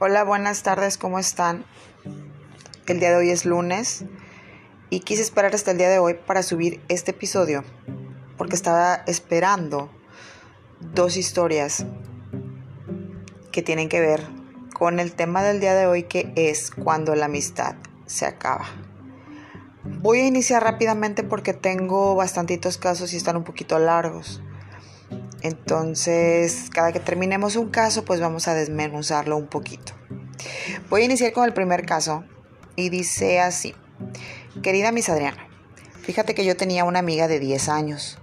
Hola, buenas tardes, ¿cómo están? El día de hoy es lunes y quise esperar hasta el día de hoy para subir este episodio porque estaba esperando dos historias que tienen que ver con el tema del día de hoy que es cuando la amistad se acaba. Voy a iniciar rápidamente porque tengo bastantitos casos y están un poquito largos. Entonces, cada que terminemos un caso, pues vamos a desmenuzarlo un poquito. Voy a iniciar con el primer caso y dice así, querida Miss Adriana, fíjate que yo tenía una amiga de 10 años.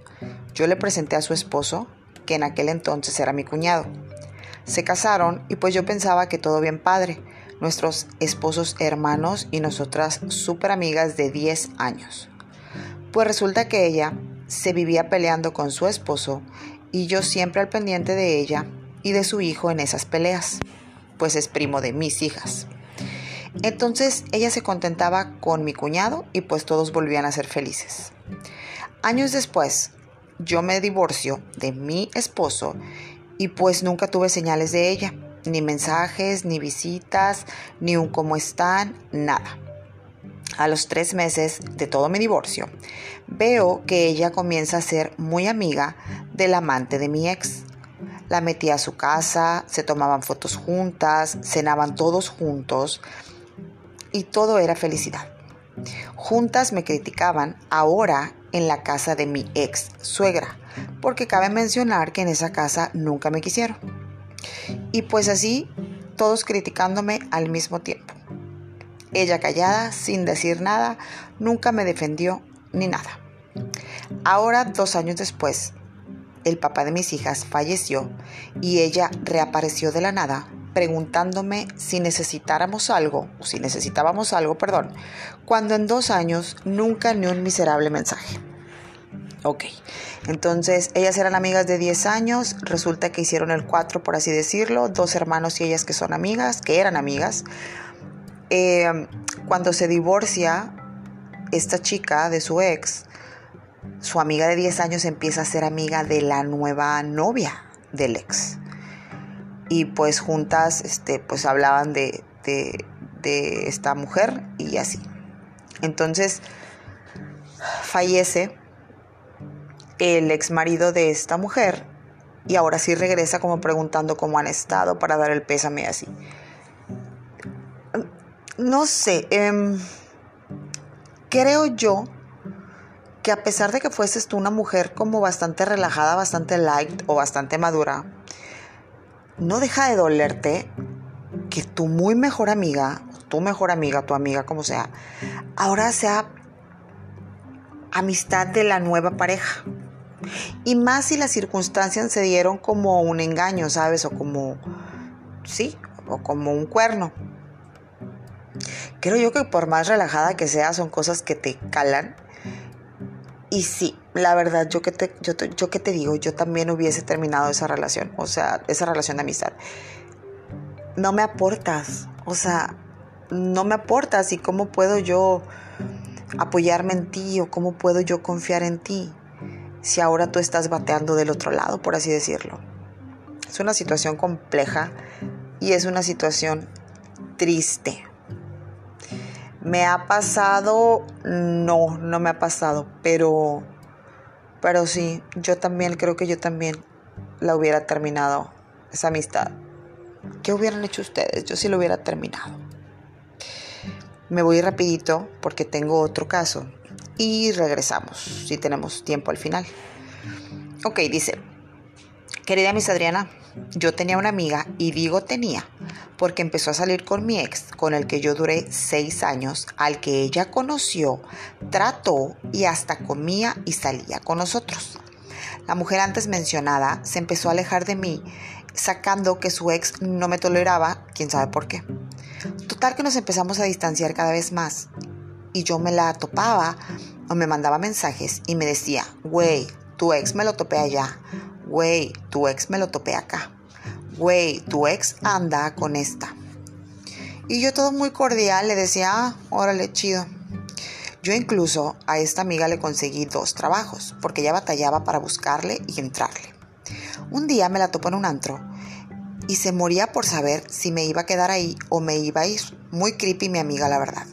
Yo le presenté a su esposo, que en aquel entonces era mi cuñado. Se casaron y pues yo pensaba que todo bien padre, nuestros esposos hermanos y nosotras súper amigas de 10 años. Pues resulta que ella se vivía peleando con su esposo y yo siempre al pendiente de ella y de su hijo en esas peleas, pues es primo de mis hijas. Entonces ella se contentaba con mi cuñado y pues todos volvían a ser felices. Años después, yo me divorcio de mi esposo y pues nunca tuve señales de ella, ni mensajes, ni visitas, ni un cómo están, nada. A los tres meses de todo mi divorcio, veo que ella comienza a ser muy amiga del amante de mi ex. La metí a su casa, se tomaban fotos juntas, cenaban todos juntos y todo era felicidad. Juntas me criticaban ahora en la casa de mi ex suegra, porque cabe mencionar que en esa casa nunca me quisieron. Y pues así, todos criticándome al mismo tiempo. Ella callada, sin decir nada, nunca me defendió ni nada. Ahora, dos años después, el papá de mis hijas falleció y ella reapareció de la nada preguntándome si necesitáramos algo, o si necesitábamos algo, perdón, cuando en dos años nunca ni un miserable mensaje. Ok, entonces ellas eran amigas de 10 años, resulta que hicieron el 4, por así decirlo, dos hermanos y ellas que son amigas, que eran amigas. Eh, cuando se divorcia esta chica de su ex, su amiga de 10 años empieza a ser amiga de la nueva novia del ex. Y pues juntas este, pues hablaban de, de, de esta mujer y así. Entonces fallece el ex marido de esta mujer y ahora sí regresa como preguntando cómo han estado para dar el pésame así. No sé, eh, creo yo que a pesar de que fueses tú una mujer como bastante relajada, bastante light o bastante madura, no deja de dolerte que tu muy mejor amiga, tu mejor amiga, tu amiga como sea, ahora sea amistad de la nueva pareja. Y más si las circunstancias se dieron como un engaño, ¿sabes? O como, sí, o como un cuerno. Creo yo que por más relajada que sea, son cosas que te calan y sí, la verdad, yo que, te, yo, yo que te digo, yo también hubiese terminado esa relación, o sea, esa relación de amistad. No me aportas, o sea, no me aportas y cómo puedo yo apoyarme en ti o cómo puedo yo confiar en ti si ahora tú estás bateando del otro lado, por así decirlo. Es una situación compleja y es una situación triste. ¿Me ha pasado? No, no me ha pasado, pero, pero sí, yo también creo que yo también la hubiera terminado, esa amistad. ¿Qué hubieran hecho ustedes? Yo sí lo hubiera terminado. Me voy rapidito porque tengo otro caso y regresamos si tenemos tiempo al final. Ok, dice, querida Miss Adriana, yo tenía una amiga y digo tenía porque empezó a salir con mi ex, con el que yo duré seis años, al que ella conoció, trató y hasta comía y salía con nosotros. La mujer antes mencionada se empezó a alejar de mí, sacando que su ex no me toleraba, quién sabe por qué. Total que nos empezamos a distanciar cada vez más. Y yo me la topaba o me mandaba mensajes y me decía, güey, tu ex me lo topé allá, güey, tu ex me lo topé acá güey, tu ex anda con esta. Y yo todo muy cordial le decía, ah, órale, chido. Yo incluso a esta amiga le conseguí dos trabajos, porque ella batallaba para buscarle y entrarle. Un día me la topo en un antro y se moría por saber si me iba a quedar ahí o me iba a ir. Muy creepy mi amiga, la verdad.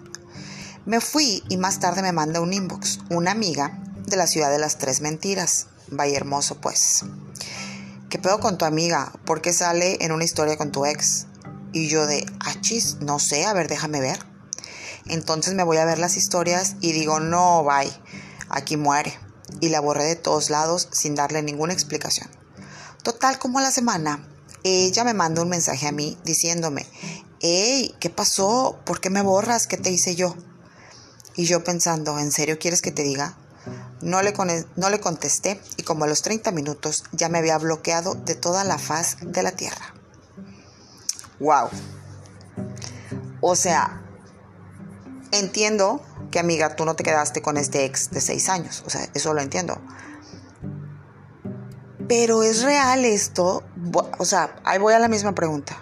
Me fui y más tarde me manda un inbox, una amiga de la ciudad de las tres mentiras. Vaya hermoso, pues. ¿Qué pedo con tu amiga? ¿Por qué sale en una historia con tu ex? Y yo de, achis, no sé, a ver, déjame ver. Entonces me voy a ver las historias y digo, no, bye, aquí muere. Y la borré de todos lados sin darle ninguna explicación. Total, como a la semana, ella me manda un mensaje a mí diciéndome, hey, ¿qué pasó? ¿Por qué me borras? ¿Qué te hice yo? Y yo pensando, ¿en serio quieres que te diga? No le, no le contesté y como a los 30 minutos ya me había bloqueado de toda la faz de la tierra. ¡Wow! O sea, entiendo que amiga, tú no te quedaste con este ex de 6 años. O sea, eso lo entiendo. Pero es real esto. O sea, ahí voy a la misma pregunta.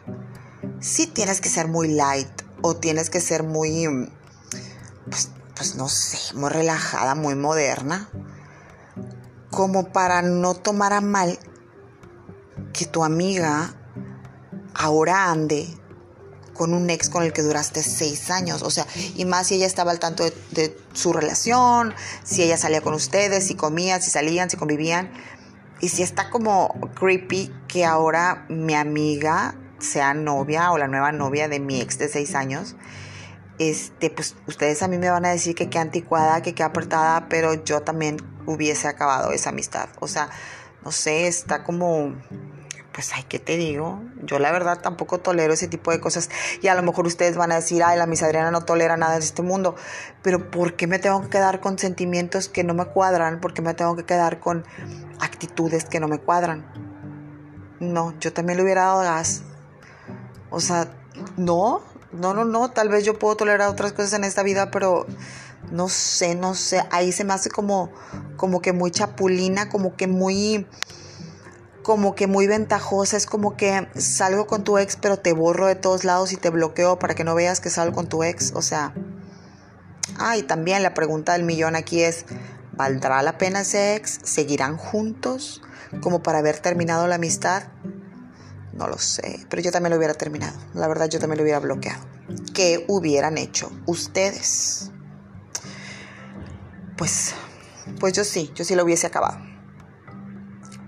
Si tienes que ser muy light o tienes que ser muy, pues, pues no sé, muy relajada, muy moderna, como para no tomar a mal que tu amiga ahora ande con un ex con el que duraste seis años. O sea, y más si ella estaba al tanto de, su relación, si ella salía con ustedes, si comían, si salían, si convivían. Y si está como creepy que ahora mi amiga sea novia o la nueva novia de mi ex de seis años. Este, pues ustedes a mí me van a decir que qué anticuada, que qué apretada, pero yo también hubiese acabado esa amistad. O sea, no sé, está como pues ay, ¿qué te digo? Yo la verdad tampoco tolero ese tipo de cosas. Y a lo mejor ustedes van a decir, ay, la Miss Adriana no tolera nada de este mundo. Pero ¿por qué me tengo que quedar con sentimientos que no me cuadran? ¿Por qué me tengo que quedar con actitudes que no me cuadran? No, yo también le hubiera dado gas. O sea, no, no, no, no. Tal vez yo puedo tolerar otras cosas en esta vida, pero no sé, no sé. Ahí se me hace como, como que muy chapulina, como que muy como que muy ventajosa, es como que salgo con tu ex pero te borro de todos lados y te bloqueo para que no veas que salgo con tu ex, o sea... Ah, y también la pregunta del millón aquí es, ¿valdrá la pena ese ex? ¿Seguirán juntos como para haber terminado la amistad? No lo sé, pero yo también lo hubiera terminado, la verdad yo también lo hubiera bloqueado. ¿Qué hubieran hecho ustedes? Pues, pues yo sí, yo sí lo hubiese acabado.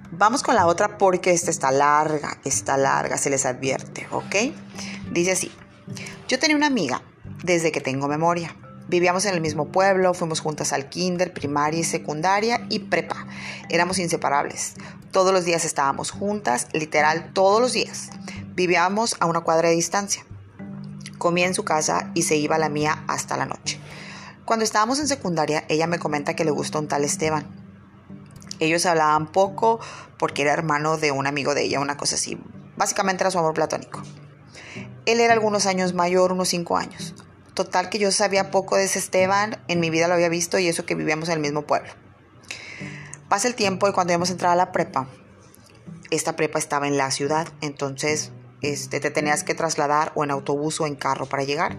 Vamos con la otra porque esta está larga, está larga, se les advierte, ¿ok? Dice así, yo tenía una amiga desde que tengo memoria. Vivíamos en el mismo pueblo, fuimos juntas al kinder, primaria y secundaria y prepa. Éramos inseparables. Todos los días estábamos juntas, literal todos los días. Vivíamos a una cuadra de distancia. Comía en su casa y se iba a la mía hasta la noche. Cuando estábamos en secundaria, ella me comenta que le gusta un tal Esteban. Ellos hablaban poco porque era hermano de un amigo de ella, una cosa así. Básicamente era su amor platónico. Él era algunos años mayor, unos cinco años. Total que yo sabía poco de ese Esteban, en mi vida lo había visto y eso que vivíamos en el mismo pueblo. Pasa el tiempo y cuando íbamos a entrar a la prepa, esta prepa estaba en la ciudad, entonces este, te tenías que trasladar o en autobús o en carro para llegar.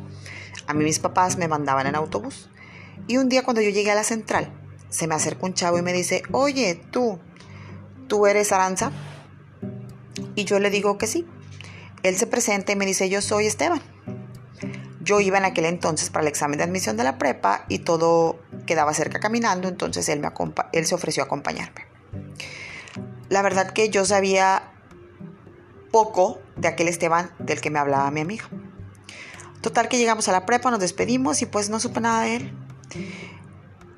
A mí mis papás me mandaban en autobús. Y un día cuando yo llegué a la central, se me acerca un chavo y me dice, oye, tú, ¿tú eres Aranza? Y yo le digo que sí. Él se presenta y me dice, yo soy Esteban. Yo iba en aquel entonces para el examen de admisión de la prepa y todo quedaba cerca caminando, entonces él, me él se ofreció a acompañarme. La verdad que yo sabía poco de aquel Esteban del que me hablaba mi amiga. Total que llegamos a la prepa, nos despedimos y pues no supe nada de él.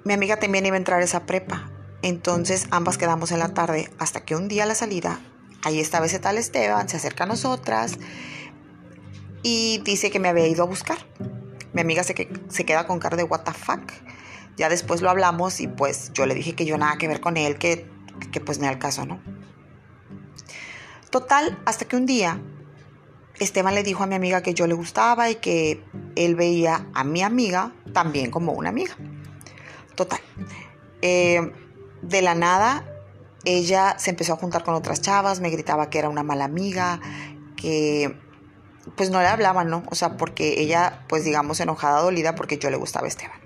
Mi amiga también iba a entrar a esa prepa. Entonces ambas quedamos en la tarde hasta que un día a la salida, ahí estaba ese tal Esteban, se acerca a nosotras y dice que me había ido a buscar. Mi amiga se, se queda con cara de what the fuck. Ya después lo hablamos y pues yo le dije que yo nada que ver con él, que, que pues era el caso, ¿no? Total, hasta que un día Esteban le dijo a mi amiga que yo le gustaba y que él veía a mi amiga también como una amiga. Total. Eh, de la nada, ella se empezó a juntar con otras chavas, me gritaba que era una mala amiga, que pues no le hablaban, ¿no? O sea, porque ella, pues digamos, enojada, dolida, porque yo le gustaba a Esteban.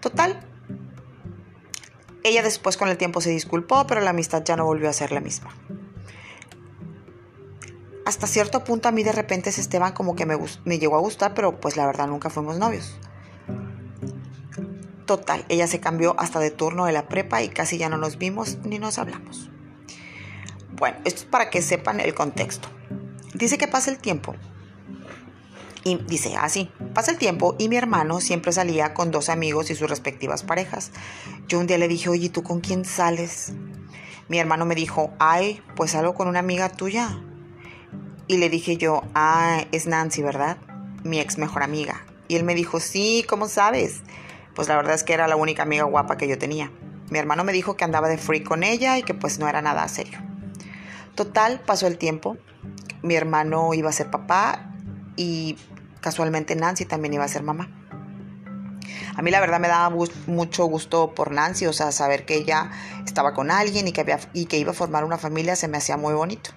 Total. Ella después con el tiempo se disculpó, pero la amistad ya no volvió a ser la misma. hasta cierto punto a mí de repente ese Esteban como que me, me llegó a gustar, pero pues la verdad nunca fuimos novios. Total, ella se cambió hasta de turno de la prepa y casi ya no nos vimos ni nos hablamos. Bueno, esto es para que sepan el contexto. Dice que pasa el tiempo. Y dice así, pasa el tiempo y mi hermano siempre salía con dos amigos y sus respectivas parejas. Yo un día le dije, oye, ¿tú con quién sales? Mi hermano me dijo, ay, pues salgo con una amiga tuya. Y le dije yo, ah, es Nancy, ¿verdad? Mi ex mejor amiga. Y él me dijo, sí, ¿cómo sabes? Pues la verdad es que era la única amiga guapa que yo tenía. Mi hermano me dijo que andaba de free con ella y que pues no era nada serio. Total, pasó el tiempo. Mi hermano iba a ser papá y casualmente Nancy también iba a ser mamá. A mí la verdad me daba mucho gusto por Nancy, o sea, saber que ella estaba con alguien y que, y que iba a formar una familia se me hacía muy bonito.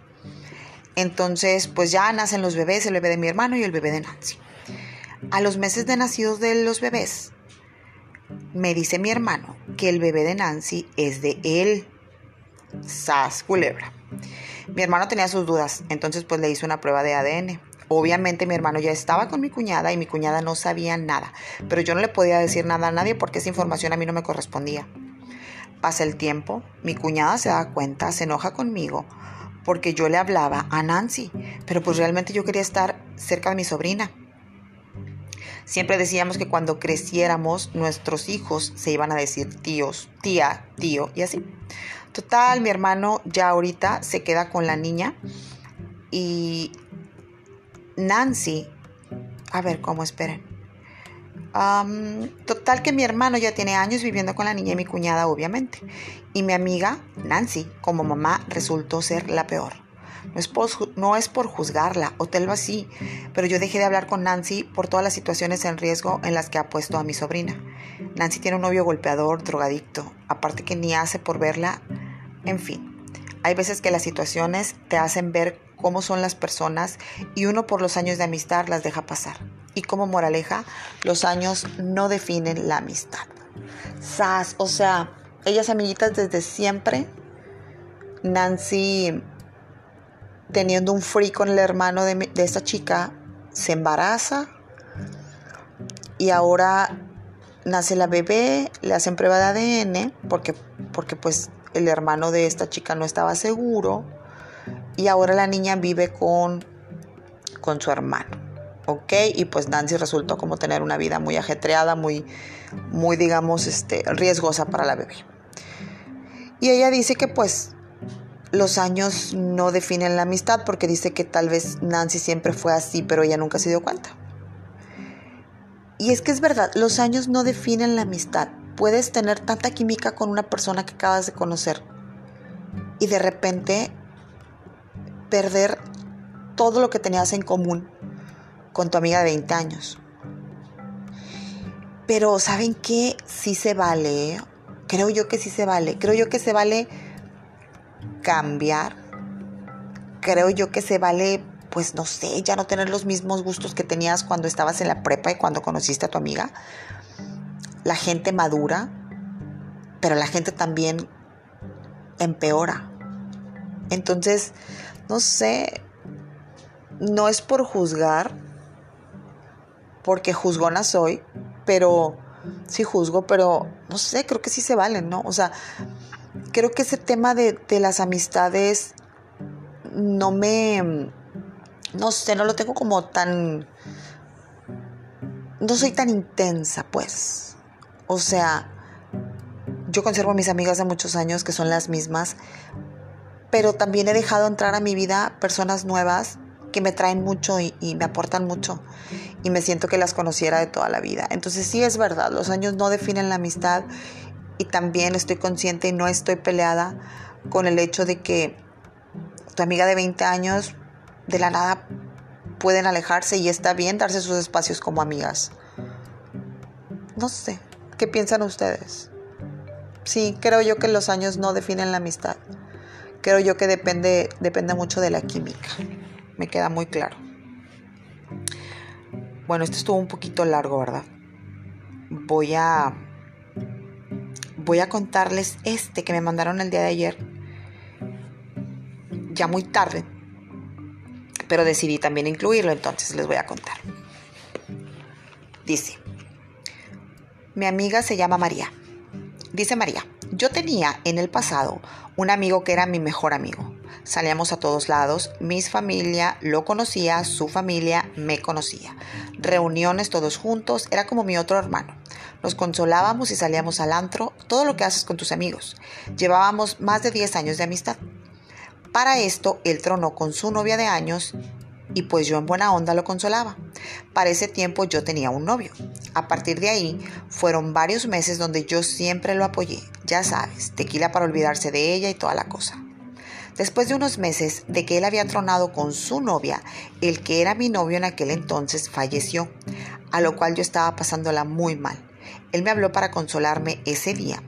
Entonces, pues ya nacen los bebés, el bebé de mi hermano y el bebé de Nancy. A los meses de nacidos de los bebés, me dice mi hermano que el bebé de Nancy es de él. Sas culebra. Mi hermano tenía sus dudas, entonces pues le hizo una prueba de ADN. Obviamente mi hermano ya estaba con mi cuñada y mi cuñada no sabía nada, pero yo no le podía decir nada a nadie porque esa información a mí no me correspondía. Pasa el tiempo, mi cuñada se da cuenta, se enoja conmigo porque yo le hablaba a Nancy, pero pues realmente yo quería estar cerca de mi sobrina. Siempre decíamos que cuando creciéramos nuestros hijos se iban a decir tíos, tía, tío y así. Total, mi hermano ya ahorita se queda con la niña y Nancy, a ver cómo esperen. total que mi hermano ya tiene años viviendo con la niña y mi cuñada, obviamente. Y mi amiga, Nancy, como mamá, resultó ser la peor. No es, por, no es por juzgarla, o tal vez sí, pero yo dejé de hablar con Nancy por todas las situaciones en riesgo en las que ha puesto a mi sobrina. Nancy tiene un novio golpeador, drogadicto, aparte que ni hace por verla. En fin, hay veces que las situaciones te hacen ver cómo son las personas y uno por los años de amistad las deja pasar. Y como moraleja, los años no definen la amistad. Sas, o sea, ellas amiguitas desde siempre. Nancy, teniendo un free con el hermano de, de esta chica, se embaraza y ahora nace la bebé, le hacen prueba de ADN porque, porque pues el hermano de esta chica no estaba seguro y ahora la niña vive con, con su hermano. ¿ok? Y pues Nancy resultó como tener una vida muy ajetreada, muy, muy digamos, este, riesgosa para la bebé. Y ella dice que pues los años no definen la amistad porque dice que tal vez Nancy siempre fue así, pero ella nunca se dio cuenta. Y es que es verdad, los años no definen la amistad. Puedes tener tanta química con una persona que acabas de conocer y de repente perder todo lo que tenías en común con tu amiga de 20 años. Pero ¿saben qué? Sí se vale. Creo yo que sí se vale. Creo yo que se vale cambiar. Creo yo que se vale, pues no sé, ya no tener los mismos gustos que tenías cuando estabas en la prepa y cuando conociste a tu amiga. La gente madura, pero la gente también empeora. Entonces, no sé, no es por juzgar, porque juzgona soy, pero sí juzgo, pero no sé, creo que sí se valen, ¿no? O sea, creo que ese tema de, de las amistades no me, no sé, no lo tengo como tan, no soy tan intensa, pues. O sea, yo conservo a mis amigas de muchos años que son las mismas, pero también he dejado entrar a mi vida personas nuevas que me traen mucho y, me aportan mucho y me siento que las conociera de toda la vida. Entonces sí es verdad, los años no definen la amistad y también estoy consciente y no estoy peleada con el hecho de que tu amiga de 20 años de la nada pueden alejarse y está bien darse sus espacios como amigas. No sé, ¿qué piensan ustedes? Sí, creo yo que los años no definen la amistad creo yo que depende, depende mucho de la química. Me queda muy claro. Bueno, esto estuvo un poquito largo, ¿verdad? Voy a voy a contarles este que me mandaron el día de ayer. Ya muy tarde. Pero decidí también incluirlo, entonces les voy a contar. Dice, mi amiga se llama María. Dice María, yo tenía en el pasado un amigo que era mi mejor amigo. Salíamos a todos lados, mi familia lo conocía, su familia me conocía. Reuniones todos juntos, era como mi otro hermano. Nos consolábamos y salíamos al antro, todo lo que haces con tus amigos. Llevábamos más de 10 años de amistad. Para esto, él tronó con su novia de años y pues yo en buena onda lo consolaba. Para ese tiempo yo tenía un novio. A partir de ahí fueron varios meses donde yo siempre lo apoyé. Ya sabes, tequila para olvidarse de ella y toda la cosa. Después de unos meses de que él había tronado con su novia, el que era mi novio en aquel entonces falleció, a lo cual yo estaba pasándola muy mal. Él me habló para consolarme ese día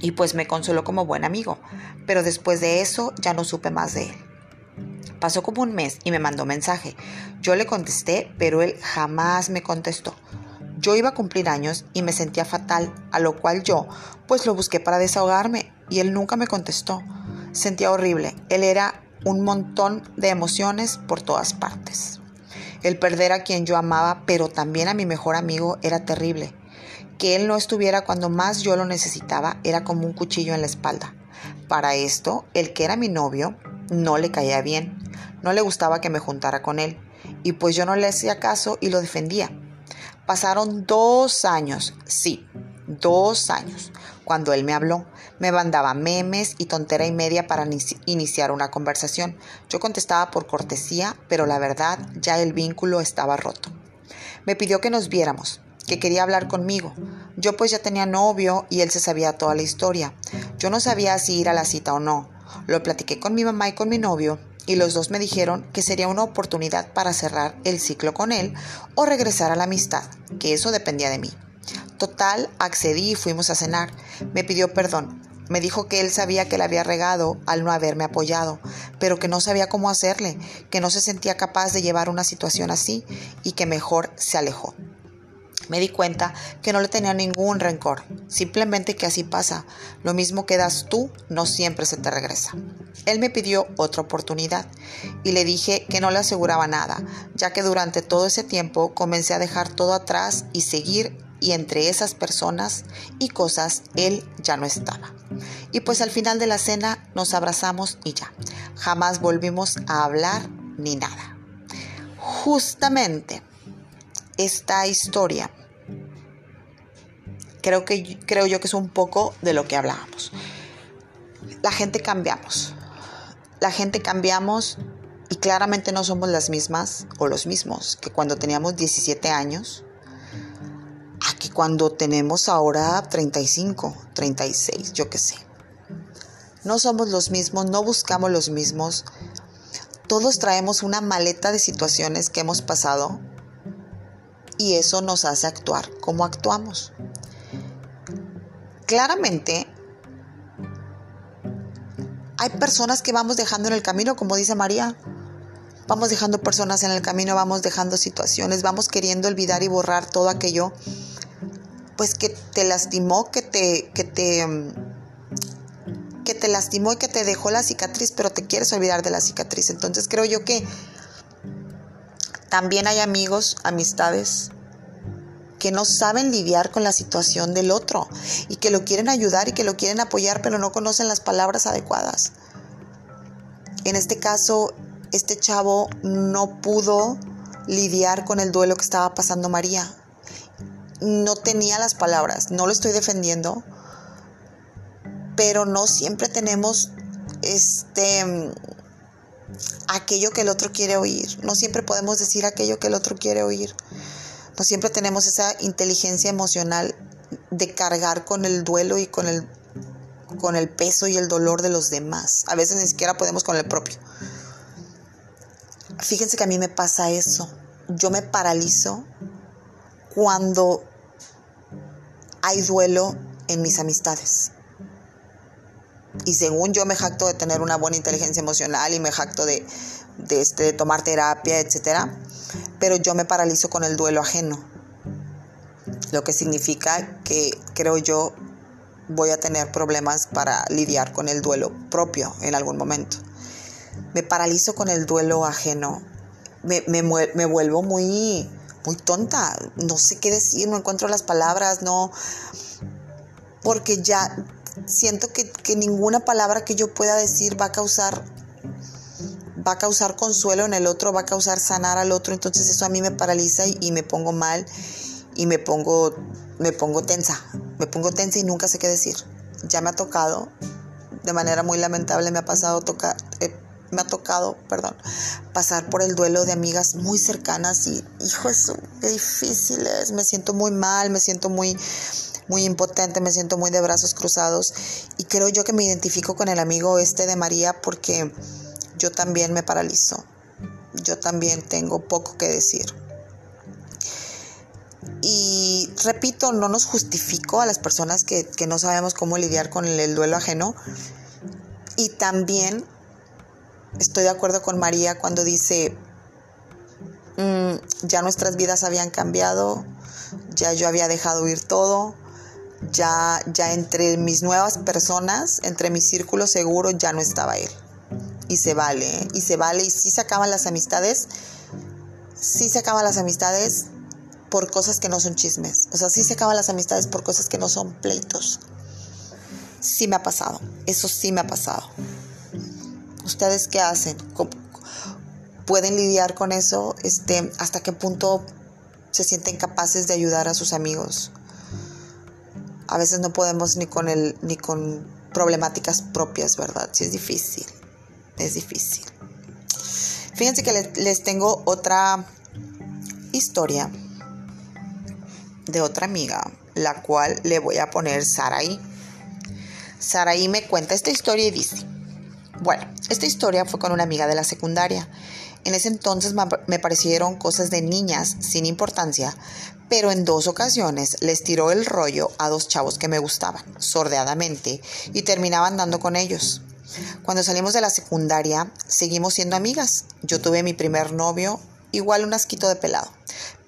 y pues me consoló como buen amigo, pero después de eso ya no supe más de él. Pasó como un mes y me mandó mensaje. Yo le contesté, pero él jamás me contestó. Yo iba a cumplir años y me sentía fatal, a lo cual yo pues lo busqué para desahogarme y él nunca me contestó. Sentía horrible. Él era un montón de emociones por todas partes. El perder a quien yo amaba, pero también a mi mejor amigo, era terrible. Que él no estuviera cuando más yo lo necesitaba era como un cuchillo en la espalda. Para esto, el que era mi novio no le caía bien. No le gustaba que me juntara con él. Y pues yo no le hacía caso y lo defendía. Pasaron dos años, sí, dos años, cuando él me habló. Me mandaba memes y tontera y media para iniciar una conversación. Yo contestaba por cortesía, pero la verdad ya el vínculo estaba roto. Me pidió que nos viéramos, que quería hablar conmigo. Yo pues ya tenía novio y él se sabía toda la historia. Yo no sabía si ir a la cita o no. Lo platiqué con mi mamá y con mi novio y los dos me dijeron que sería una oportunidad para cerrar el ciclo con él o regresar a la amistad, que eso dependía de mí. Total, accedí y fuimos a cenar. Me pidió perdón. Me dijo que él sabía que le había regado al no haberme apoyado, pero que no sabía cómo hacerle, que no se sentía capaz de llevar una situación así y que mejor se alejó. Me di cuenta que no le tenía ningún rencor, simplemente que así pasa. Lo mismo que das tú, no siempre se te regresa. Él me pidió otra oportunidad y le dije que no le aseguraba nada, ya que durante todo ese tiempo comencé a dejar todo atrás y seguir y entre esas personas y cosas él ya no estaba. Y pues al final de la cena nos abrazamos y ya. Jamás volvimos a hablar ni nada. Justamente esta historia creo que creo yo que es un poco de lo que hablábamos. La gente cambiamos. La gente cambiamos y claramente no somos las mismas o los mismos que cuando teníamos 17 años que cuando tenemos ahora 35, 36, yo qué sé. No somos los mismos, no buscamos los mismos. Todos traemos una maleta de situaciones que hemos pasado y eso nos hace actuar como actuamos. Claramente, hay personas que vamos dejando en el camino, como dice María. Vamos dejando personas en el camino, vamos dejando situaciones, vamos queriendo olvidar y borrar todo aquello pues que te lastimó, que te, que te, que te lastimó y que te dejó la cicatriz, pero te quieres olvidar de la cicatriz. Entonces creo yo que también hay amigos, amistades que no saben lidiar con la situación del otro y que lo quieren ayudar y que lo quieren apoyar, pero no conocen las palabras adecuadas. En este caso, este chavo no pudo lidiar con el duelo que estaba pasando María no tenía las palabras, no lo estoy defendiendo, pero no siempre tenemos este aquello que el otro quiere oír, no siempre podemos decir aquello que el otro quiere oír. No siempre tenemos esa inteligencia emocional de cargar con el duelo y con el con el peso y el dolor de los demás. A veces ni siquiera podemos con el propio. Fíjense que a mí me pasa eso. Yo me paralizo cuando hay duelo en mis amistades. Y según yo me jacto de tener una buena inteligencia emocional y me jacto de, este, tomar terapia, etc. Pero yo me paralizo con el duelo ajeno. Lo que significa que creo yo voy a tener problemas para lidiar con el duelo propio en algún momento. me paralizo con el duelo ajeno. Me, me, me vuelvo muy, muy tonta. No sé qué decir, no encuentro las palabras, no. Porque ya siento que, que ninguna palabra que yo pueda decir va a causar va a causar consuelo en el otro, va a causar sanar al otro, entonces eso a mí me paraliza y, me pongo mal y me pongo me pongo tensa, me pongo tensa y nunca sé qué decir. Ya me ha tocado de manera muy lamentable me ha pasado tocar eh, me ha tocado, perdón, pasar por el duelo de amigas muy cercanas y, hijo, eso, qué difícil es, me siento muy mal, me siento muy, muy impotente, me siento muy de brazos cruzados y creo yo que me identifico con el amigo este de María porque yo también me paralizo, yo también tengo poco que decir. Y repito, no nos justifico a las personas que, que no sabemos cómo lidiar con el duelo ajeno. Y también estoy de acuerdo con María cuando dice, mm, ya nuestras vidas habían cambiado, ya yo había dejado ir todo, ya, ya entre mis nuevas personas, entre mi círculo seguro, ya no estaba él. Y se vale, ¿eh? y se vale, y sí se acaban las amistades, sí se acaban las amistades por cosas que no son chismes. O sea, sí se acaban las amistades por cosas que no son pleitos. Sí me ha pasado, eso sí me ha pasado. ¿Ustedes qué hacen? ¿Pueden lidiar con eso? Este, ¿Hasta qué punto se sienten capaces de ayudar a sus amigos? A veces no podemos ni con el, ni con problemáticas propias, ¿verdad? Sí es difícil. Es difícil. Fíjense que les, les tengo otra historia de otra amiga, la cual le voy a poner Saraí. Saraí me cuenta esta historia y dice, bueno, esta historia fue con una amiga de la secundaria. En ese entonces me parecieron cosas de niñas sin importancia, pero en dos ocasiones les tiró el rollo a dos chavos que me gustaban, sordeadamente, y terminaban dando con ellos. Cuando salimos de la secundaria, seguimos siendo amigas. Yo tuve mi primer novio, igual un asquito de pelado.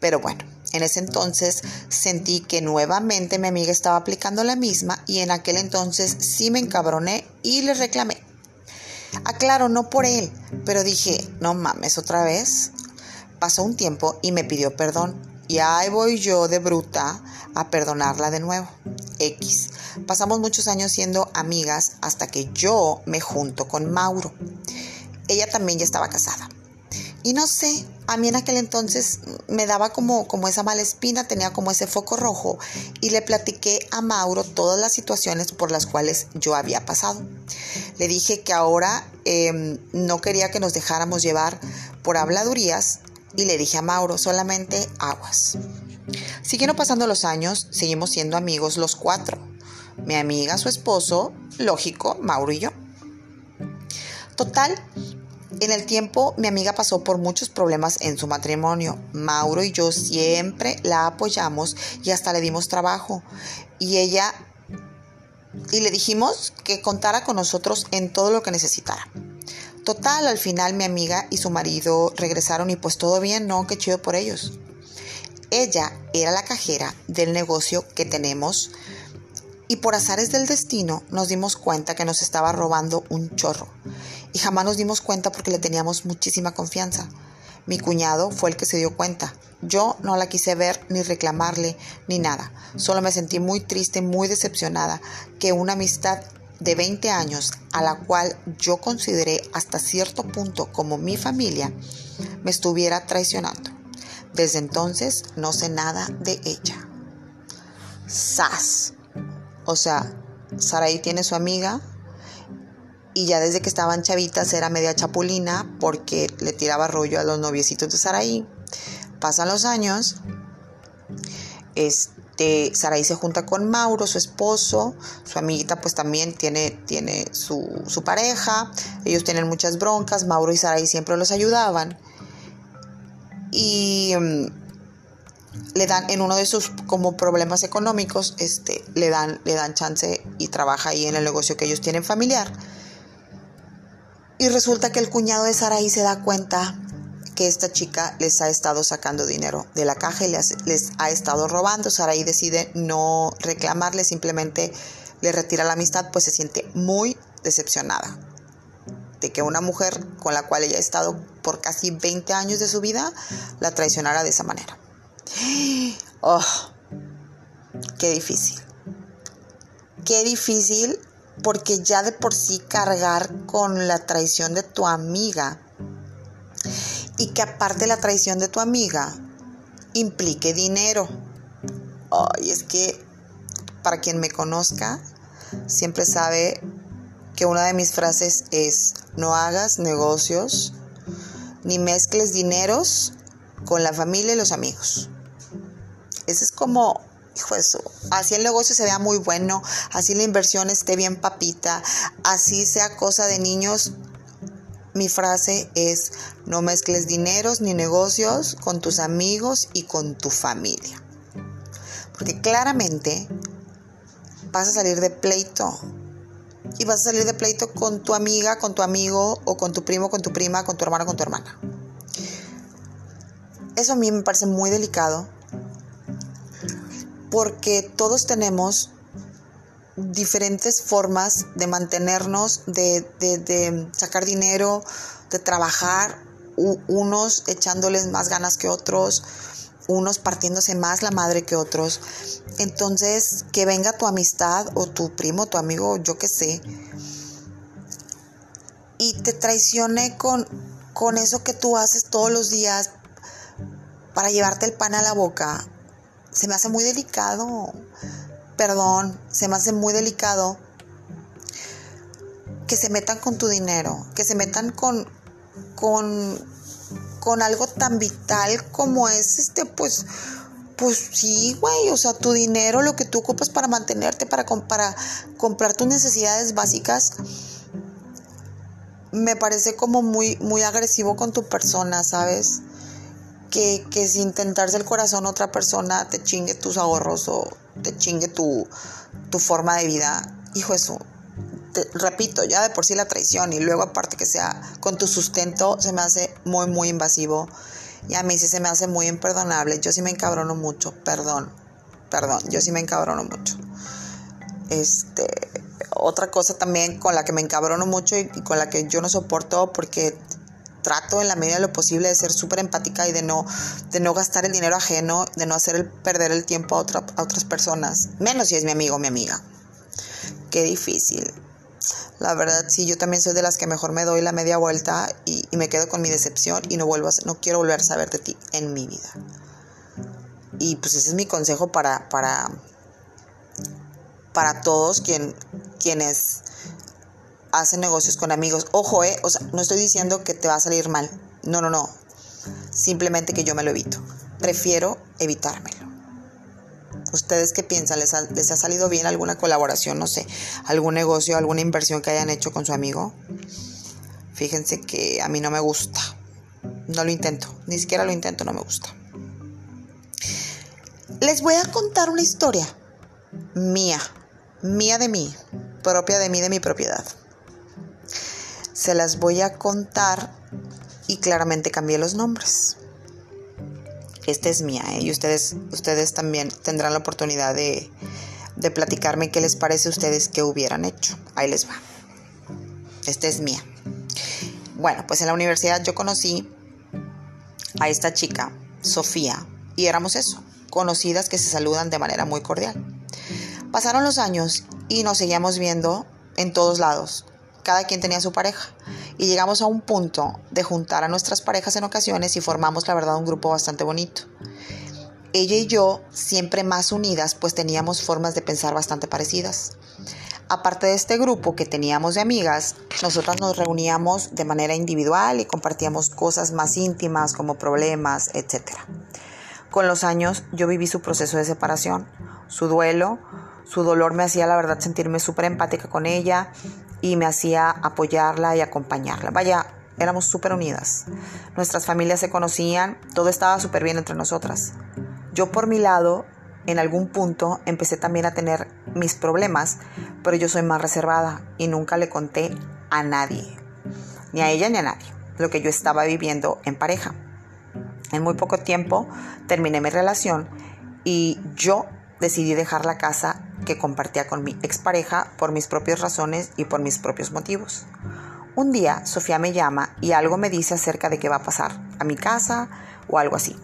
Pero bueno, en ese entonces sentí que nuevamente mi amiga estaba aplicando la misma y en aquel entonces sí me encabroné y le reclamé. Aclaro, no por él, pero dije, no mames, otra vez. Pasó un tiempo y me pidió perdón. Y ahí voy yo de bruta a perdonarla de nuevo. X. Pasamos muchos años siendo amigas hasta que yo me junto con Mauro. Ella también ya estaba casada. Y no sé, a mí en aquel entonces me daba como, como esa mala espina, tenía como ese foco rojo y le platiqué a Mauro todas las situaciones por las cuales yo había pasado. Le dije que ahora em, no quería que nos dejáramos llevar por habladurías y le dije a Mauro solamente aguas. Siguieron pasando los años, seguimos siendo amigos los cuatro. Mi amiga, su esposo, lógico, Mauro y yo. Total, en el tiempo, mi amiga pasó por muchos problemas en su matrimonio. Mauro y yo siempre la apoyamos y hasta le dimos trabajo. Y ella, y le dijimos que contara con nosotros en todo lo que necesitara. Total, al final mi amiga y su marido regresaron y pues todo bien, ¿no? Qué chido por ellos. Ella era la cajera del negocio que tenemos y por azares del destino nos dimos cuenta que nos estaba robando un chorro. Y jamás nos dimos cuenta porque le teníamos muchísima confianza. Mi cuñado fue el que se dio cuenta. Yo no la quise ver ni reclamarle ni nada. Solo me sentí muy triste, muy decepcionada que una amistad de 20 años, a la cual yo consideré hasta cierto punto como mi familia, me estuviera traicionando. Desde entonces no sé nada de ella. ¡Sas! O sea, Saraí tiene su amiga y ya desde que estaban chavitas era media chapulina porque le tiraba rollo a los noviecitos de Saraí. Pasan los años, este, Saraí se junta con Mauro, su esposo, su amiguita pues también tiene, tiene su, su pareja, ellos tienen muchas broncas, Mauro y Saraí siempre los ayudaban. Y mm, le dan en uno de sus como problemas económicos, este, le dan, le dan chance y trabaja ahí en el negocio que ellos tienen familiar. Y resulta que el cuñado de Saraí se da cuenta que esta chica les ha estado sacando dinero de la caja y les, les ha estado robando. Saraí decide no reclamarle, simplemente le retira la amistad, pues se siente muy decepcionada. de que una mujer con la cual ella ha estado por casi 20 años de su vida la traicionara de esa manera. Oh, qué difícil. Qué difícil porque ya de por sí cargar con la traición de tu amiga y que aparte la traición de tu amiga implique dinero. Ay, es que para quien me conozca, siempre sabe que una de mis frases es, no hagas negocios ni mezcles dineros con la familia y los amigos. Ese es como, hijo eso, así el negocio se vea muy bueno, así la inversión esté bien papita, así sea cosa de niños. Mi frase es, no mezcles dineros ni negocios con tus amigos y con tu familia. Porque claramente vas a salir de pleito. Y vas a salir de pleito con tu amiga, con tu amigo, o con tu primo, con tu prima, con tu hermano, con tu hermana. Eso a mí me parece muy delicado porque todos tenemos diferentes formas de mantenernos, de, sacar dinero, de trabajar, unos echándoles más ganas que otros, unos partiéndose más la madre que otros. Entonces, que venga tu amistad o tu primo, tu amigo, yo qué sé, y te traicione con, con eso que tú haces todos los días para llevarte el pan a la boca, se me hace muy delicado. Perdón, se me hace muy delicado que se metan con tu dinero, que se metan con, con, con algo tan vital como es este, pues, pues sí, güey, o sea, tu dinero, lo que tú ocupas para mantenerte, para, para comprar tus necesidades básicas, me parece como muy, muy agresivo con tu persona, ¿sabes? Que, que si intentarse el corazón otra persona te chingue tus ahorros o te chingue tu, tu forma de vida. Hijo, eso, repito, ya de por sí la traición y luego aparte que sea con tu sustento, se me hace muy, muy invasivo y a mí sí se me hace muy imperdonable. Yo sí me encabrono mucho, perdón, perdón, yo sí me encabrono mucho. Este, otra cosa también con la que me encabrono mucho y, con la que yo no soporto porque trato en la medida de lo posible de ser súper empática y de no, de no gastar el dinero ajeno, de no hacer el, perder el tiempo a, a otras personas, menos si es mi amigo o mi amiga. Qué difícil. La verdad, sí, yo también soy de las que mejor me doy la media vuelta y, me quedo con mi decepción y no vuelvo a, no quiero volver a saber de ti en mi vida. Y pues ese es mi consejo para, para, para todos quien, quienes hacen negocios con amigos. Ojo, eh, o sea, no estoy diciendo que te va a salir mal. No, no, no. Simplemente que yo me lo evito. Prefiero evitármelo. ¿Ustedes qué piensan? ¿Les ha, salido bien alguna colaboración, no sé, algún negocio, alguna inversión que hayan hecho con su amigo? Fíjense que a mí no me gusta. No lo intento. Ni siquiera lo intento, no me gusta. Les voy a contar una historia mía, mía de mí, propia de mí, de mi propiedad. Se las voy a contar y claramente cambié los nombres esta es mía, ¿eh? y ustedes, ustedes también tendrán la oportunidad de, de platicarme qué les parece a ustedes que hubieran hecho. Ahí les va. Esta es mía. Bueno, pues en la universidad yo conocí a esta chica, Sofía, y éramos eso, conocidas que se saludan de manera muy cordial. Pasaron los años y nos seguíamos viendo en todos lados. Cada quien tenía su pareja y llegamos a un punto de juntar a nuestras parejas en ocasiones y formamos la verdad un grupo bastante bonito. Ella y yo, siempre más unidas, pues teníamos formas de pensar bastante parecidas. Aparte de este grupo que teníamos de amigas, nosotras nos reuníamos de manera individual y compartíamos cosas más íntimas como problemas, etc. Con los años yo viví su proceso de separación, su duelo, su dolor me hacía la verdad sentirme súper empática con ella y me hacía apoyarla y acompañarla. Vaya, éramos súper unidas. Nuestras familias se conocían, todo estaba súper bien entre nosotras. Yo por mi lado, en algún punto, empecé también a tener mis problemas, pero yo soy más reservada y nunca le conté a nadie, ni a ella ni a nadie, lo que yo estaba viviendo en pareja. En muy poco tiempo terminé mi relación y yo decidí dejar la casa que compartía con mi expareja por mis propias razones y por mis propios motivos. Un día Sofía me llama y algo me dice acerca de qué va a pasar a mi casa o algo así.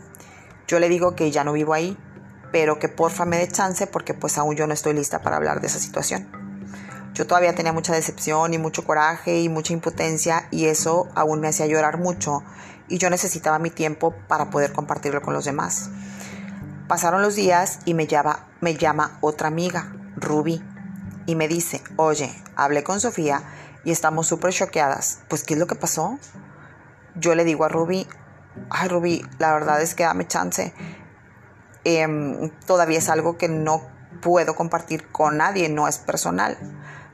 Yo le digo que ya no vivo ahí, pero que porfa me dé chance porque pues aún yo no estoy lista para hablar de esa situación. Yo todavía tenía mucha decepción y mucho coraje y mucha impotencia y eso aún me hacía llorar mucho y yo necesitaba mi tiempo para poder compartirlo con los demás. Pasaron los días y me llama, otra amiga, Ruby, y me dice, oye, hablé con Sofía y estamos súper choqueadas. Pues, ¿qué es lo que pasó? Yo le digo a Ruby, ay Ruby, la verdad es que dame chance. Em, todavía es algo que no puedo compartir con nadie, no es personal.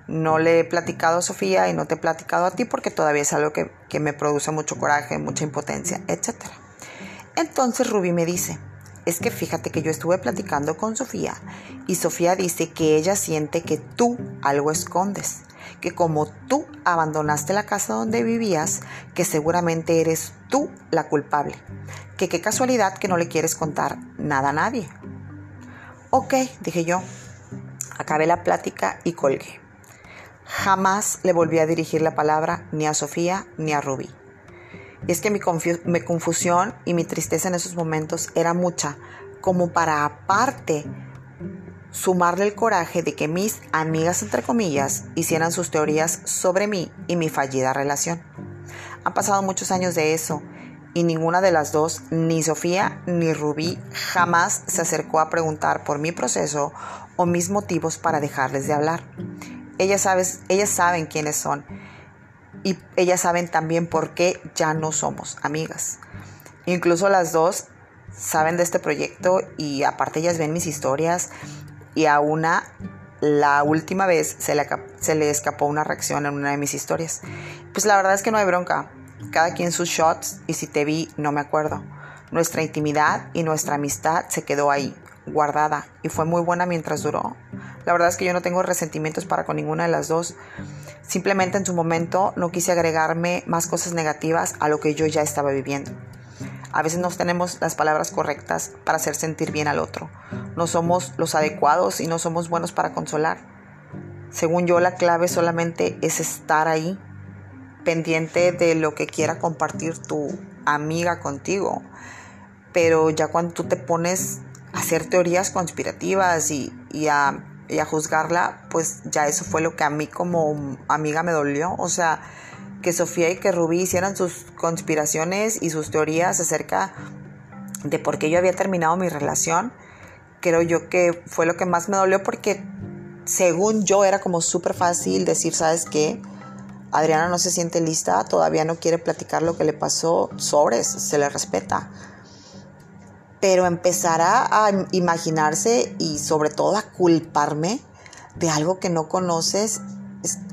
No le he platicado a Sofía y no te he platicado a ti porque todavía es algo que, que me produce mucho coraje, mucha impotencia, etc. Entonces Ruby me dice, es que fíjate que yo estuve platicando con Sofía y Sofía dice que ella siente que tú algo escondes, que como tú abandonaste la casa donde vivías, que seguramente eres tú la culpable, que qué casualidad que no le quieres contar nada a nadie. Ok, dije yo, acabé la plática y colgué. Jamás le volví a dirigir la palabra ni a Sofía ni a Rubí. Y es que mi, confusión y mi tristeza en esos momentos era mucha, como para aparte sumarle el coraje de que mis amigas, entre comillas, hicieran sus teorías sobre mí y mi fallida relación. Han pasado muchos años de eso y ninguna de las dos, ni Sofía ni Rubí, jamás se acercó a preguntar por mi proceso o mis motivos para dejarles de hablar. Ellas, sabes, ellas saben quiénes son y ellas saben también por qué ya no somos amigas. Incluso las dos saben de este proyecto y aparte ellas ven mis historias y a una la última vez se le, se le escapó una reacción en una de mis historias. Pues la verdad es que no hay bronca. Cada quien sus shots y si te vi no me acuerdo. Nuestra intimidad y nuestra amistad se quedó ahí, guardada y fue muy buena mientras duró. La verdad es que yo no tengo resentimientos para con ninguna de las dos. Simplemente en su momento no quise agregarme más cosas negativas a lo que yo ya estaba viviendo. A veces no tenemos las palabras correctas para hacer sentir bien al otro. No somos los adecuados y no somos buenos para consolar. Según yo, la clave solamente es estar ahí, pendiente de lo que quiera compartir tu amiga contigo. Pero ya cuando tú te pones a hacer teorías conspirativas y, y a y a juzgarla, pues ya eso fue lo que a mí como amiga me dolió. O sea, que Sofía y que Rubí hicieran sus conspiraciones y sus teorías acerca de por qué yo había terminado mi relación, creo yo que fue lo que más me dolió porque según yo era como súper fácil decir, ¿sabes qué? Adriana no se siente lista, todavía no quiere platicar lo que le pasó, sobres, se le respeta pero empezará a imaginarse y sobre todo a culparme de algo que no conoces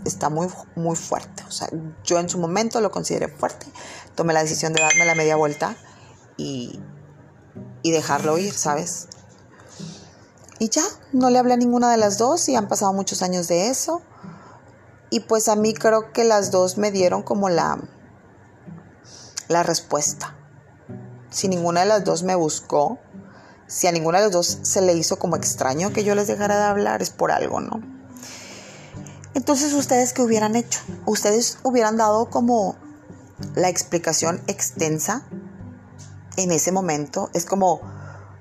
está muy, muy fuerte. O sea, yo en su momento lo consideré fuerte, tomé la decisión de darme la media vuelta y, y dejarlo ir, ¿sabes? Y ya, no le hablé a ninguna de las dos y han pasado muchos años de eso. Y pues a mí creo que las dos me dieron como la, la respuesta si ninguna de las dos me buscó, si a ninguna de las dos se le hizo como extraño que yo les dejara de hablar, es por algo, ¿no? Entonces, ¿ustedes qué hubieran hecho? ¿Ustedes hubieran dado como la explicación extensa en ese momento? Es como,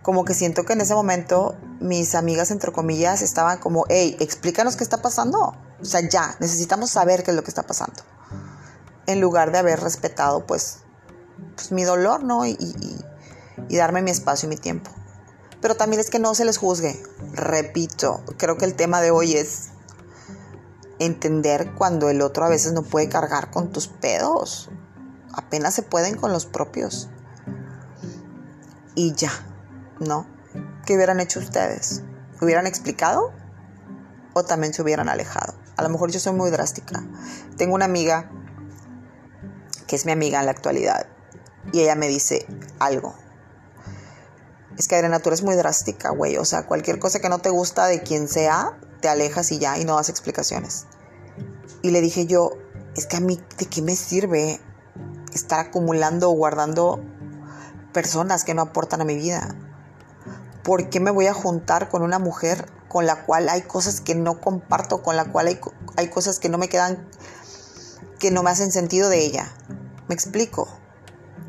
como que siento que en ese momento mis amigas, entre comillas, estaban como, hey, explícanos qué está pasando. O sea, ya, necesitamos saber qué es lo que está pasando. En lugar de haber respetado, pues, pues, mi dolor, ¿no? Y, y darme mi espacio y mi tiempo. Pero también es que no se les juzgue. Repito, creo que el tema de hoy es entender cuando el otro a veces no puede cargar con tus pedos. Apenas se pueden con los propios. Y ya, ¿no? ¿Qué hubieran hecho ustedes? ¿Hubieran explicado? ¿O también se hubieran alejado? A lo mejor yo soy muy drástica. Tengo una amiga que es mi amiga en la actualidad y ella me dice algo. Es que Adriana, tú eres muy drástica, güey. O sea, cualquier cosa que no te gusta de quien sea, te alejas y ya, y no das explicaciones. Y le dije yo, es que a mí, ¿de qué me sirve estar acumulando o guardando personas que no aportan a mi vida? ¿Por qué me voy a juntar con una mujer con la cual hay cosas que no comparto, con la cual hay, hay cosas que no me quedan que no me hacen sentido de ella. ¿Me explico?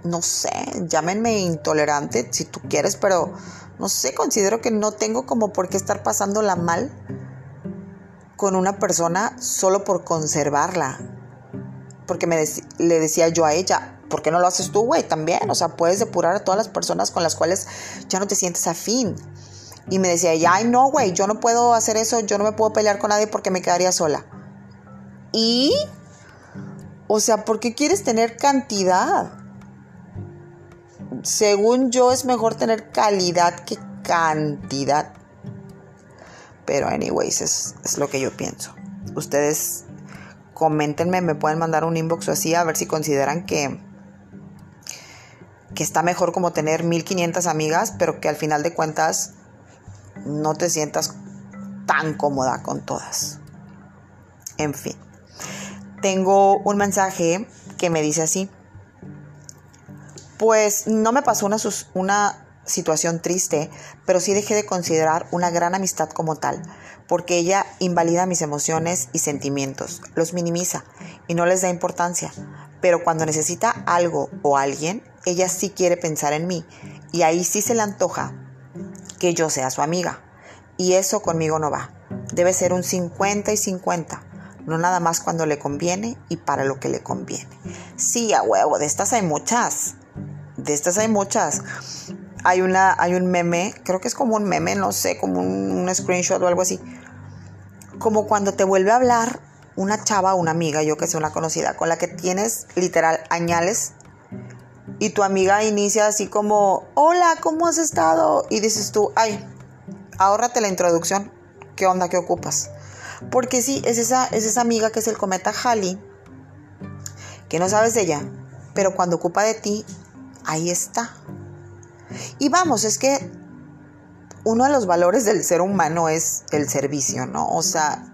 No sé, llámenme intolerante si tú quieres, pero no sé, considero que no tengo como por qué estar pasándola mal con una persona solo por conservarla. Porque me le decía yo a ella, ¿por qué no lo haces tú, güey? También, o sea, puedes depurar a todas las personas con las cuales ya no te sientes afín. Y me decía ella, ay, no, güey, yo no puedo hacer eso, yo no me puedo pelear con nadie porque me quedaría sola. Y, o sea, ¿por qué quieres tener cantidad? Según yo es mejor tener calidad que cantidad. Pero anyways, es, es lo que yo pienso. Ustedes coméntenme, me pueden mandar un inbox o así a ver si consideran que, que está mejor como tener 1500 amigas, pero que al final de cuentas no te sientas tan cómoda con todas. En fin, tengo un mensaje que me dice así. Pues no me pasó una, una situación triste, pero sí dejé de considerar una gran amistad como tal, porque ella invalida mis emociones y sentimientos, los minimiza y no les da importancia, pero cuando necesita algo o alguien, ella sí quiere pensar en mí y ahí sí se le antoja que yo sea su amiga. Y eso conmigo no va. Debe ser un 50 y 50, no nada más cuando le conviene y para lo que le conviene. Sí, a huevo, de estas hay muchas. De estas hay muchas hay, una, hay un meme, creo que es como un meme, no sé, como un, screenshot o algo así. Como cuando te vuelve a hablar una chava, una amiga, yo que sé, una conocida, con la que tienes literal añales y tu amiga inicia así como, hola, ¿cómo has estado? Y dices tú, ay, ahórrate la introducción, ¿qué onda, qué ocupas? Porque sí, es esa, es esa amiga que es el cometa Halley, que no sabes de ella, pero cuando ocupa de ti, ahí está. Y vamos, es que uno de los valores del ser humano es el servicio, ¿no? O sea,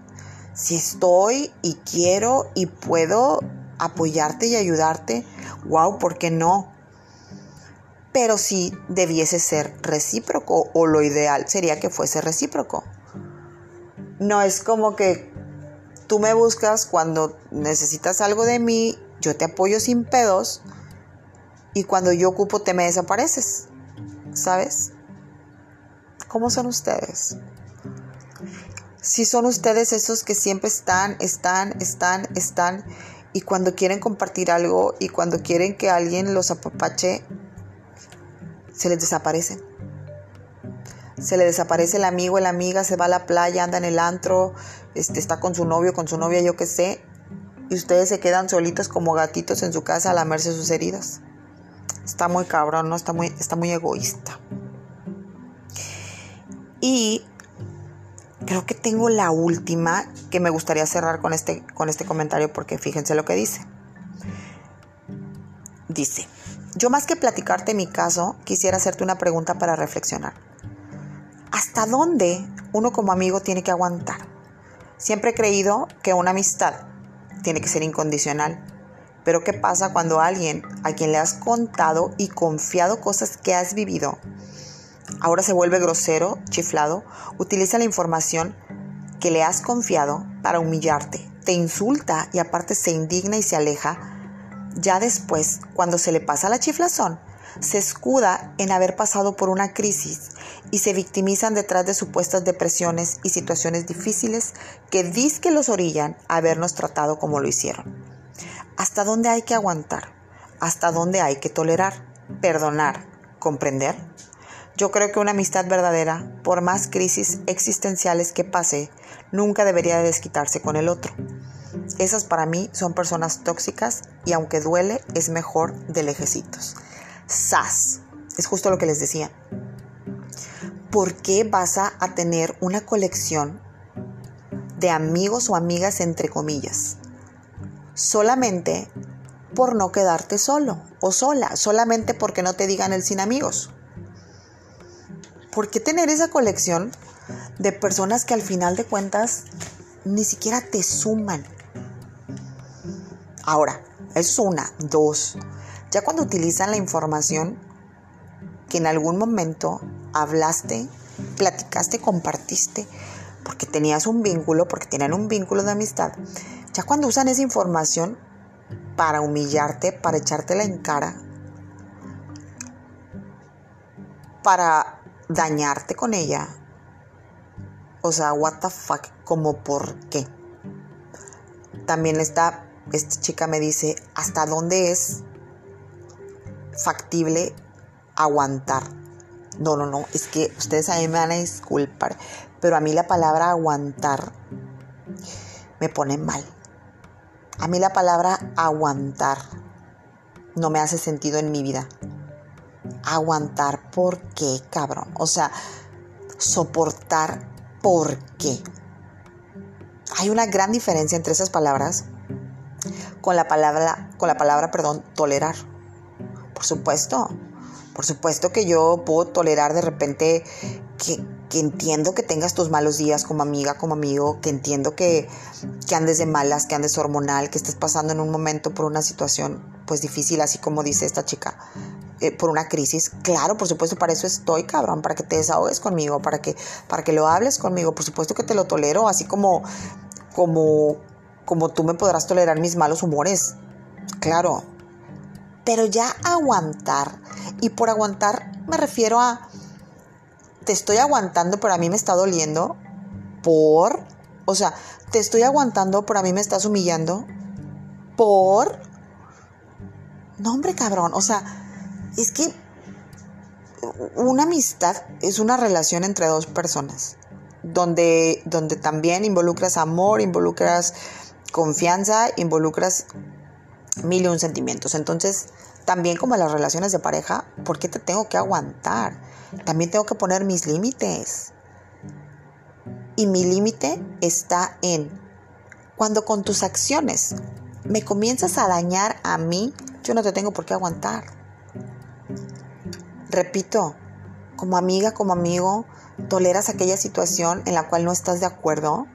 si estoy y quiero y puedo apoyarte y ayudarte, wow, ¿por qué no? Pero si debiese ser recíproco o lo ideal sería que fuese recíproco. No es como que tú me buscas cuando necesitas algo de mí, yo te apoyo sin pedos y cuando yo ocupo te me desapareces. ¿sabes? ¿Cómo son ustedes? Si son ustedes esos que siempre están, están, están, están, y cuando quieren compartir algo y cuando quieren que alguien los apapache, se les desaparecen. Se le desaparece el amigo, la amiga, se va a la playa, anda en el antro, este, está con su novio, con su novia, yo qué sé, y ustedes se quedan solitos como gatitos en su casa a lamerse sus heridas. Está muy cabrón, ¿no? Está muy, está muy egoísta. Y creo que tengo la última que me gustaría cerrar con este, con este comentario porque fíjense lo que dice. Dice, yo más que platicarte mi caso, quisiera hacerte una pregunta para reflexionar. ¿Hasta dónde uno como amigo tiene que aguantar? Siempre he creído que una amistad tiene que ser incondicional pero ¿qué pasa cuando alguien a quien le has contado y confiado cosas que has vivido, ahora se vuelve grosero, chiflado, utiliza la información que le has confiado para humillarte, te insulta y aparte se indigna y se aleja? Ya después, cuando se le pasa la chiflazón, se escuda en haber pasado por una crisis y se victimizan detrás de supuestas depresiones y situaciones difíciles que que los orillan a habernos tratado como lo hicieron. ¿Hasta dónde hay que aguantar? ¿Hasta dónde hay que tolerar? ¿Perdonar? ¿Comprender? Yo creo que una amistad verdadera, por más crisis existenciales que pase, nunca debería desquitarse con el otro. Esas para mí son personas tóxicas y aunque duele, es mejor de lejecitos. SAS. Es justo lo que les decía. ¿Por qué vas a tener una colección de amigos o amigas entre comillas? Solamente por no quedarte solo o sola, solamente porque no te digan el sin amigos. ¿Por qué tener esa colección de personas que al final de cuentas ni siquiera te suman? Ahora, es una, dos. Ya cuando utilizan la información que en algún momento hablaste, platicaste, compartiste, porque tenías un vínculo, porque tenían un vínculo de amistad, ya cuando usan esa información para humillarte, para echártela en cara, para dañarte con ella. O sea, what the fuck, como por qué. También esta, esta chica me dice, ¿hasta dónde es factible aguantar? No, no, no, es que ustedes a mí me van a disculpar, pero a mí la palabra aguantar me pone mal. A mí la palabra aguantar no me hace sentido en mi vida. Aguantar, ¿por qué, cabrón? O sea, soportar, ¿por qué? Hay una gran diferencia entre esas palabras con la palabra, con la palabra, perdón, tolerar. Por supuesto, por supuesto que yo puedo tolerar de repente que, entiendo que tengas tus malos días como amiga, como amigo, que entiendo que, que andes de malas, que andes hormonal, que estés pasando en un momento por una situación pues difícil, así como dice esta chica, eh, por una crisis. Claro, por supuesto, para eso estoy, cabrón, para que te desahogues conmigo, para que, para que lo hables conmigo. Por supuesto que te lo tolero, así como, como, como tú me podrás tolerar mis malos humores. Claro. Pero ya aguantar, y por aguantar me refiero a, te estoy aguantando, pero a mí me está doliendo, por, o sea, te estoy aguantando, pero a mí me estás humillando, por, no hombre cabrón, o sea, es que una amistad es una relación entre dos personas, donde, donde también involucras amor, involucras confianza, involucras mil y un sentimientos. Entonces, también como las relaciones de pareja, ¿por qué te tengo que aguantar? También tengo que poner mis límites. Y mi límite está en cuando con tus acciones me comienzas a dañar a mí, yo no te tengo por qué aguantar. Repito, como amiga, como amigo, toleras aquella situación en la cual no estás de acuerdo.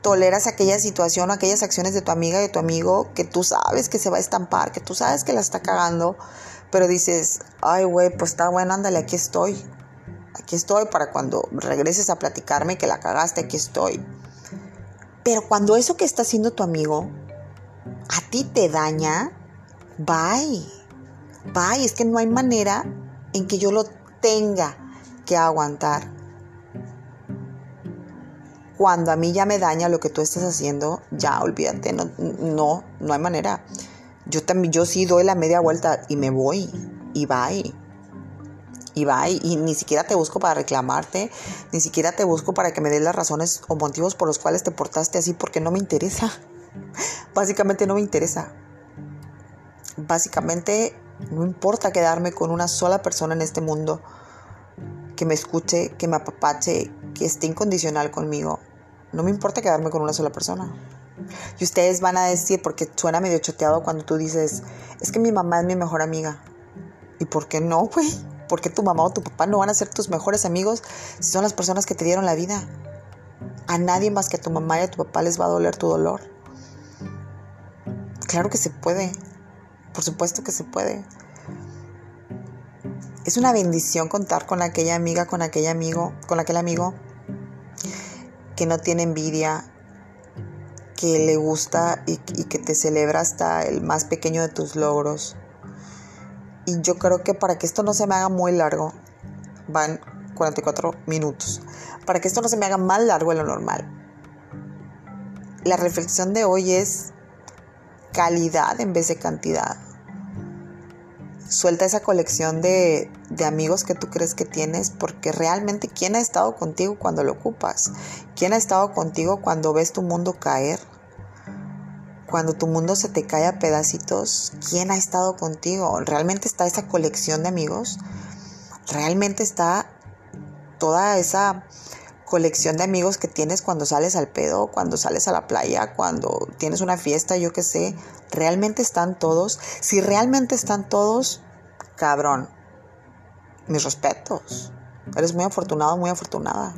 Toleras aquella situación aquellas acciones de tu amiga de tu amigo que tú sabes que se va a estampar, que tú sabes que la está cagando, pero dices, ay, güey, pues está bueno, ándale, aquí estoy. Aquí estoy para cuando regreses a platicarme que la cagaste, aquí estoy. Pero cuando eso que está haciendo tu amigo a ti te daña, bye. Bye, es que no hay manera en que yo lo tenga que aguantar. Cuando a mí ya me daña lo que tú estás haciendo, ya olvídate, no, no, no hay manera. Yo también, yo sí doy la media vuelta y me voy, y bye. Y bye, y ni siquiera te busco para reclamarte, ni siquiera te busco para que me des las razones o motivos por los cuales te portaste así, porque no me interesa. Básicamente no me interesa. Básicamente no importa quedarme con una sola persona en este mundo que me escuche, que me apapache, que esté incondicional conmigo. No me importa quedarme con una sola persona. Y ustedes van a decir, porque suena medio choteado cuando tú dices, es que mi mamá es mi mejor amiga. ¿Y por qué no, güey? ¿Por qué tu mamá o tu papá no van a ser tus mejores amigos si son las personas que te dieron la vida? A nadie más que a tu mamá y a tu papá les va a doler tu dolor. Claro que se puede. Por supuesto que se puede. Es una bendición contar con aquella amiga, con aquel amigo, con aquel amigo que no tiene envidia, que le gusta y, y, que te celebra hasta el más pequeño de tus logros. Y yo creo que para que esto no se me haga muy largo, van 44 minutos, para que esto no se me haga más largo de lo normal. La reflexión de hoy es calidad en vez de cantidad. Suelta esa colección de, de, amigos que tú crees que tienes porque realmente quién ha estado contigo cuando lo ocupas, quién ha estado contigo cuando ves tu mundo caer, cuando tu mundo se te cae a pedacitos, quién ha estado contigo, realmente está esa colección de amigos, realmente está toda esa colección de amigos que tienes cuando sales al pedo, cuando sales a la playa, cuando tienes una fiesta, yo qué sé, realmente están todos. Si realmente están todos, cabrón, mis respetos. Eres muy afortunado, muy afortunada.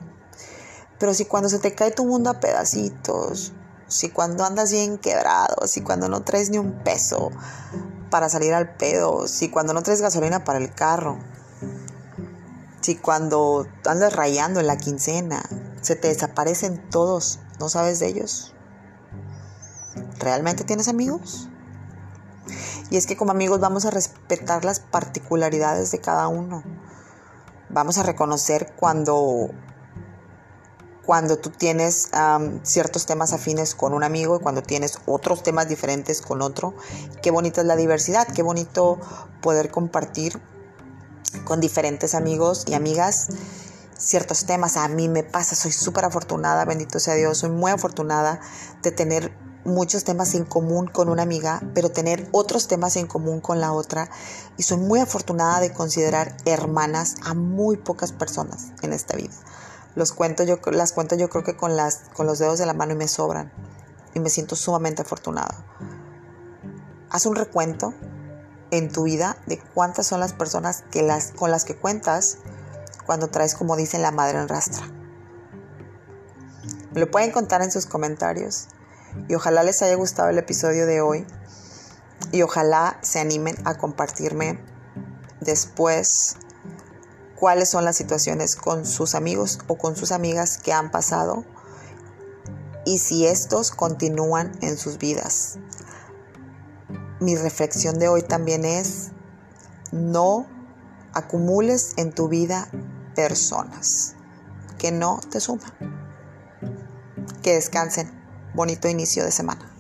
Pero si cuando se te cae tu mundo a pedacitos, si cuando andas bien quebrado, si cuando no traes ni un peso para salir al pedo, si cuando no traes gasolina para el carro, si cuando andas rayando en la quincena, se te desaparecen todos, ¿no sabes de ellos? ¿Realmente tienes amigos? Y es que como amigos vamos a respetar las particularidades de cada uno. Vamos a reconocer cuando cuando tú tienes ciertos temas afines con un amigo y cuando tienes otros temas diferentes con otro. Qué bonita es la diversidad, qué bonito poder compartir con diferentes amigos y amigas ciertos temas. A mí me pasa, soy súper afortunada, bendito sea Dios, soy muy afortunada de tener muchos temas en común con una amiga, pero tener otros temas en común con la otra. Y soy muy afortunada de considerar hermanas a muy pocas personas en esta vida. Los cuento yo, las cuento yo creo que con, las, con los dedos de la mano y me sobran. Y me siento sumamente afortunado. Haz un recuento en tu vida de cuántas son las personas que las, con las que cuentas cuando traes, como dicen, la madre en rastra. Me lo pueden contar en sus comentarios. Y ojalá les haya gustado el episodio de hoy. Y ojalá se animen a compartirme después cuáles son las situaciones con sus amigos o con sus amigas que han pasado y si estos continúan en sus vidas. Mi reflexión de hoy también es, no acumules en tu vida personas que no te suman. Que descansen. Bonito inicio de semana.